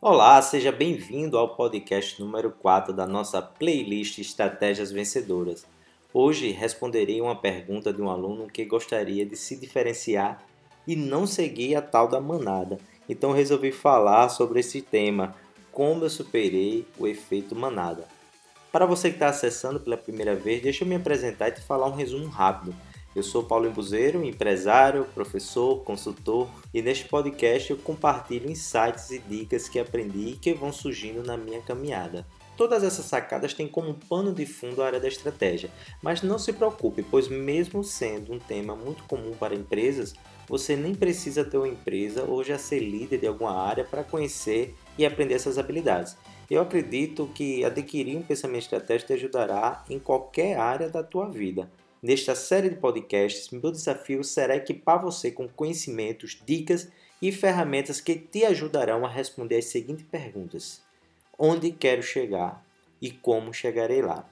Olá, seja bem-vindo ao podcast número 4 da nossa playlist Estratégias Vencedoras. Hoje responderei uma pergunta de um aluno que gostaria de se diferenciar e não seguir a tal da manada. Então resolvi falar sobre esse tema, como eu superei o efeito manada. Para você que está acessando pela primeira vez, deixa eu me apresentar e te falar um resumo rápido. Eu sou Paulo Embuzeiro, empresário, professor, consultor, e neste podcast eu compartilho insights e dicas que aprendi e que vão surgindo na minha caminhada. Todas essas sacadas têm como pano de fundo a área da estratégia, mas não se preocupe, pois mesmo sendo um tema muito comum para empresas, você nem precisa ter uma empresa ou já ser líder de alguma área para conhecer e aprender essas habilidades. Eu acredito que adquirir um pensamento estratégico te ajudará em qualquer área da tua vida. Nesta série de podcasts, meu desafio será equipar você com conhecimentos, dicas e ferramentas que te ajudarão a responder as seguintes perguntas: Onde quero chegar e como chegarei lá?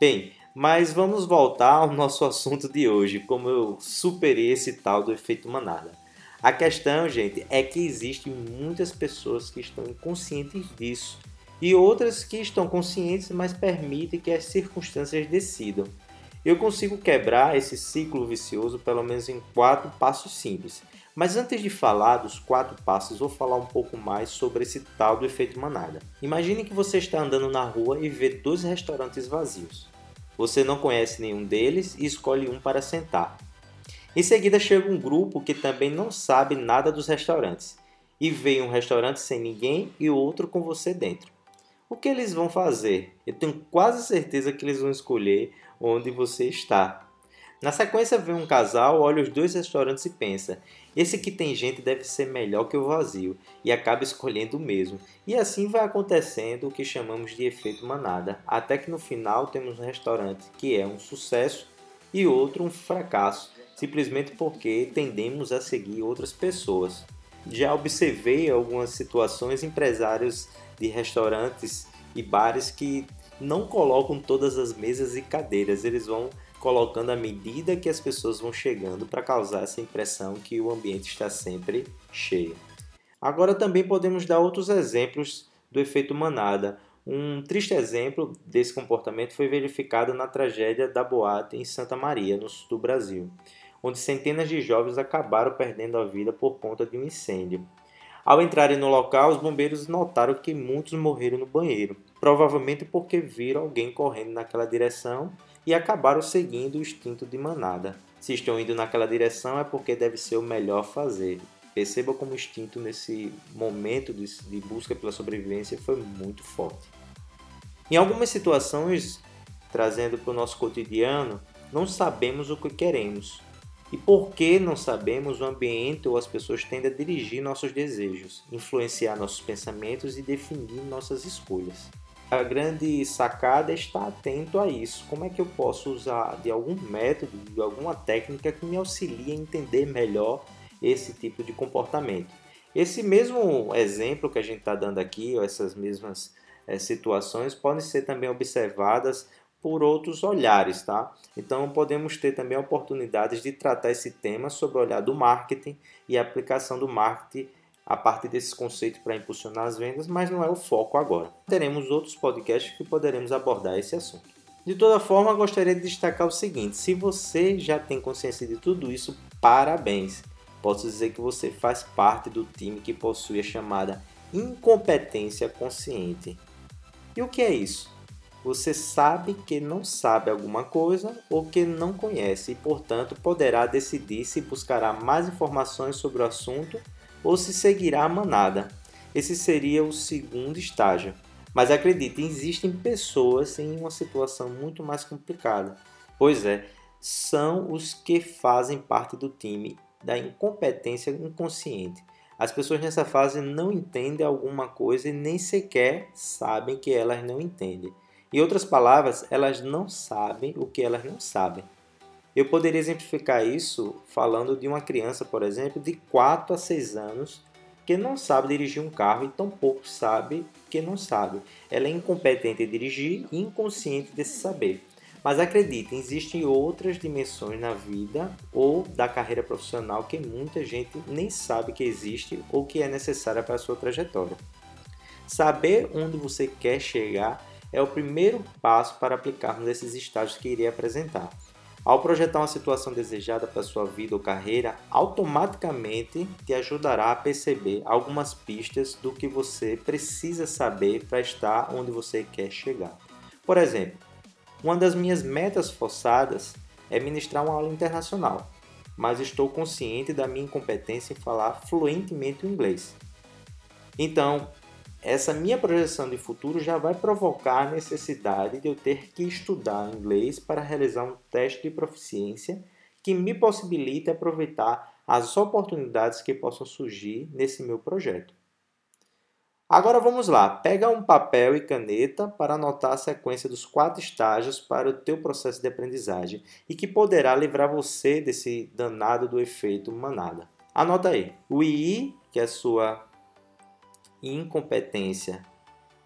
Bem, mas vamos voltar ao nosso assunto de hoje, como eu superei esse tal do efeito manada. A questão, gente, é que existem muitas pessoas que estão inconscientes disso e outras que estão conscientes, mas permitem que as circunstâncias decidam. Eu consigo quebrar esse ciclo vicioso pelo menos em quatro passos simples. Mas antes de falar dos quatro passos, vou falar um pouco mais sobre esse tal do efeito manada. Imagine que você está andando na rua e vê dois restaurantes vazios. Você não conhece nenhum deles e escolhe um para sentar. Em seguida chega um grupo que também não sabe nada dos restaurantes e vê um restaurante sem ninguém e outro com você dentro. O que eles vão fazer? Eu tenho quase certeza que eles vão escolher onde você está. Na sequência vem um casal, olha os dois restaurantes e pensa: esse que tem gente deve ser melhor que o vazio, e acaba escolhendo o mesmo. E assim vai acontecendo o que chamamos de efeito manada, até que no final temos um restaurante que é um sucesso e outro um fracasso, simplesmente porque tendemos a seguir outras pessoas. Já observei algumas situações empresários de restaurantes e bares que não colocam todas as mesas e cadeiras, eles vão colocando à medida que as pessoas vão chegando para causar essa impressão que o ambiente está sempre cheio. Agora também podemos dar outros exemplos do efeito manada. Um triste exemplo desse comportamento foi verificado na tragédia da boate em Santa Maria, no sul do Brasil, onde centenas de jovens acabaram perdendo a vida por conta de um incêndio. Ao entrarem no local, os bombeiros notaram que muitos morreram no banheiro, provavelmente porque viram alguém correndo naquela direção e acabaram seguindo o instinto de manada. Se estão indo naquela direção é porque deve ser o melhor fazer. Perceba como o instinto nesse momento de, busca pela sobrevivência foi muito forte. Em algumas situações, trazendo para o nosso cotidiano, não sabemos o que queremos, e por que não sabemos, o ambiente ou as pessoas tendem a dirigir nossos desejos, influenciar nossos pensamentos e definir nossas escolhas. A grande sacada é estar atento a isso. Como é que eu posso usar de algum método, de alguma técnica que me auxilie a entender melhor esse tipo de comportamento? Esse mesmo exemplo que a gente está dando aqui, essas mesmas é, situações, podem ser também observadas por outros olhares, tá? Então podemos ter também oportunidades de tratar esse tema sobre o olhar do marketing e a aplicação do marketing a partir desses conceitos para impulsionar as vendas, mas não é o foco agora. Teremos outros podcasts que poderemos abordar esse assunto. De toda forma, gostaria de destacar o seguinte: se você já tem consciência de tudo isso, parabéns! Posso dizer que você faz parte do time que possui a chamada incompetência consciente. E o que é isso? Você sabe que não sabe alguma coisa ou que não conhece e, portanto, poderá decidir se buscará mais informações sobre o assunto ou se seguirá a manada. Esse seria o segundo estágio. Mas acredite, existem pessoas em uma situação muito mais complicada. Pois é, são os que fazem parte do time da incompetência inconsciente. As pessoas nessa fase não entendem alguma coisa e nem sequer sabem que elas não entendem. Em outras palavras, elas não sabem o que elas não sabem. Eu poderia exemplificar isso falando de uma criança, por exemplo, de 4 a 6 anos porque não sabe dirigir um carro e tampouco sabe que não sabe. Ela é incompetente em dirigir e inconsciente desse saber. Mas acreditem, existem outras dimensões na vida ou da carreira profissional que muita gente nem sabe que existe ou que é necessária para a sua trajetória. Saber onde você quer chegar é o primeiro passo para aplicarmos esses estágios que irei apresentar. Ao projetar uma situação desejada para sua vida ou carreira, automaticamente te ajudará a perceber algumas pistas do que você precisa saber para estar onde você quer chegar. Por exemplo, uma das minhas metas forçadas é ministrar uma aula internacional, mas estou consciente da minha incompetência em falar fluentemente o inglês. Então, essa minha projeção de futuro já vai provocar a necessidade de eu ter que estudar inglês para realizar um teste de proficiência que me possibilite aproveitar as oportunidades que possam surgir nesse meu projeto. Agora vamos lá, pega um papel e caneta para anotar a sequência dos quatro estágios para o teu processo de aprendizagem e que poderá livrar você desse danado do efeito manada. Anota aí. O II, que é a sua incompetência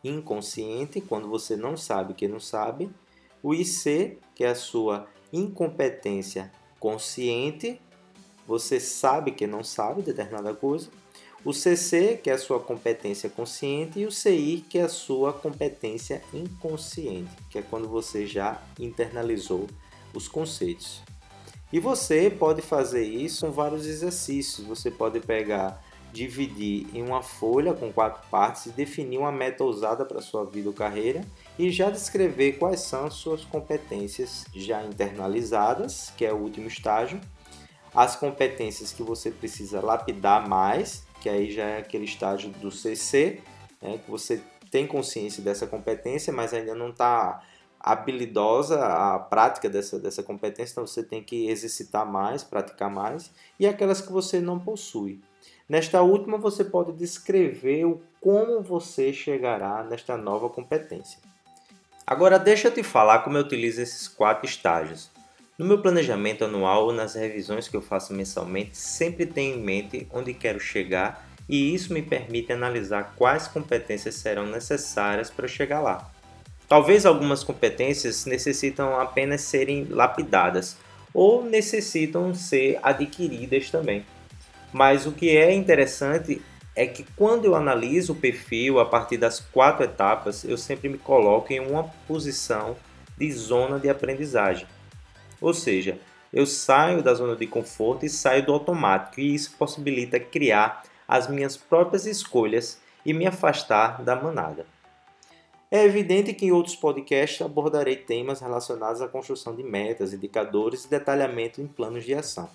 inconsciente, quando você não sabe que não sabe. O IC, que é a sua incompetência consciente, você sabe que não sabe determinada coisa o CC, que é a sua competência consciente, e o CI, que é a sua competência inconsciente, que é quando você já internalizou os conceitos. E você pode fazer isso com vários exercícios. Você pode pegar, dividir em uma folha com quatro partes e definir uma meta usada para sua vida ou carreira e já descrever quais são as suas competências já internalizadas, que é o último estágio, as competências que você precisa lapidar mais que aí já é aquele estágio do CC, né, que você tem consciência dessa competência, mas ainda não está habilidosa a prática dessa, dessa competência, então você tem que exercitar mais, praticar mais, e aquelas que você não possui. Nesta última, você pode descrever o como você chegará nesta nova competência. Agora, deixa eu te falar como eu utilizo esses quatro estágios. No meu planejamento anual ou nas revisões que eu faço mensalmente, sempre tenho em mente onde quero chegar e isso me permite analisar quais competências serão necessárias para chegar lá. Talvez algumas competências necessitam apenas serem lapidadas ou necessitam ser adquiridas também. Mas o que é interessante é que quando eu analiso o perfil a partir das quatro etapas, eu sempre me coloco em uma posição de zona de aprendizagem ou seja, eu saio da zona de conforto e saio do automático, e isso possibilita criar as minhas próprias escolhas e me afastar da manada. É evidente que em outros podcasts abordarei temas relacionados à construção de metas, indicadores e detalhamento em planos de ação.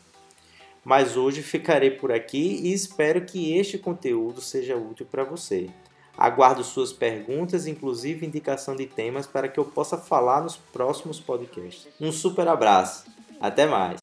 Mas hoje ficarei por aqui e espero que este conteúdo seja útil para você. Aguardo suas perguntas, inclusive indicação de temas para que eu possa falar nos próximos podcasts. Um super abraço. Até mais.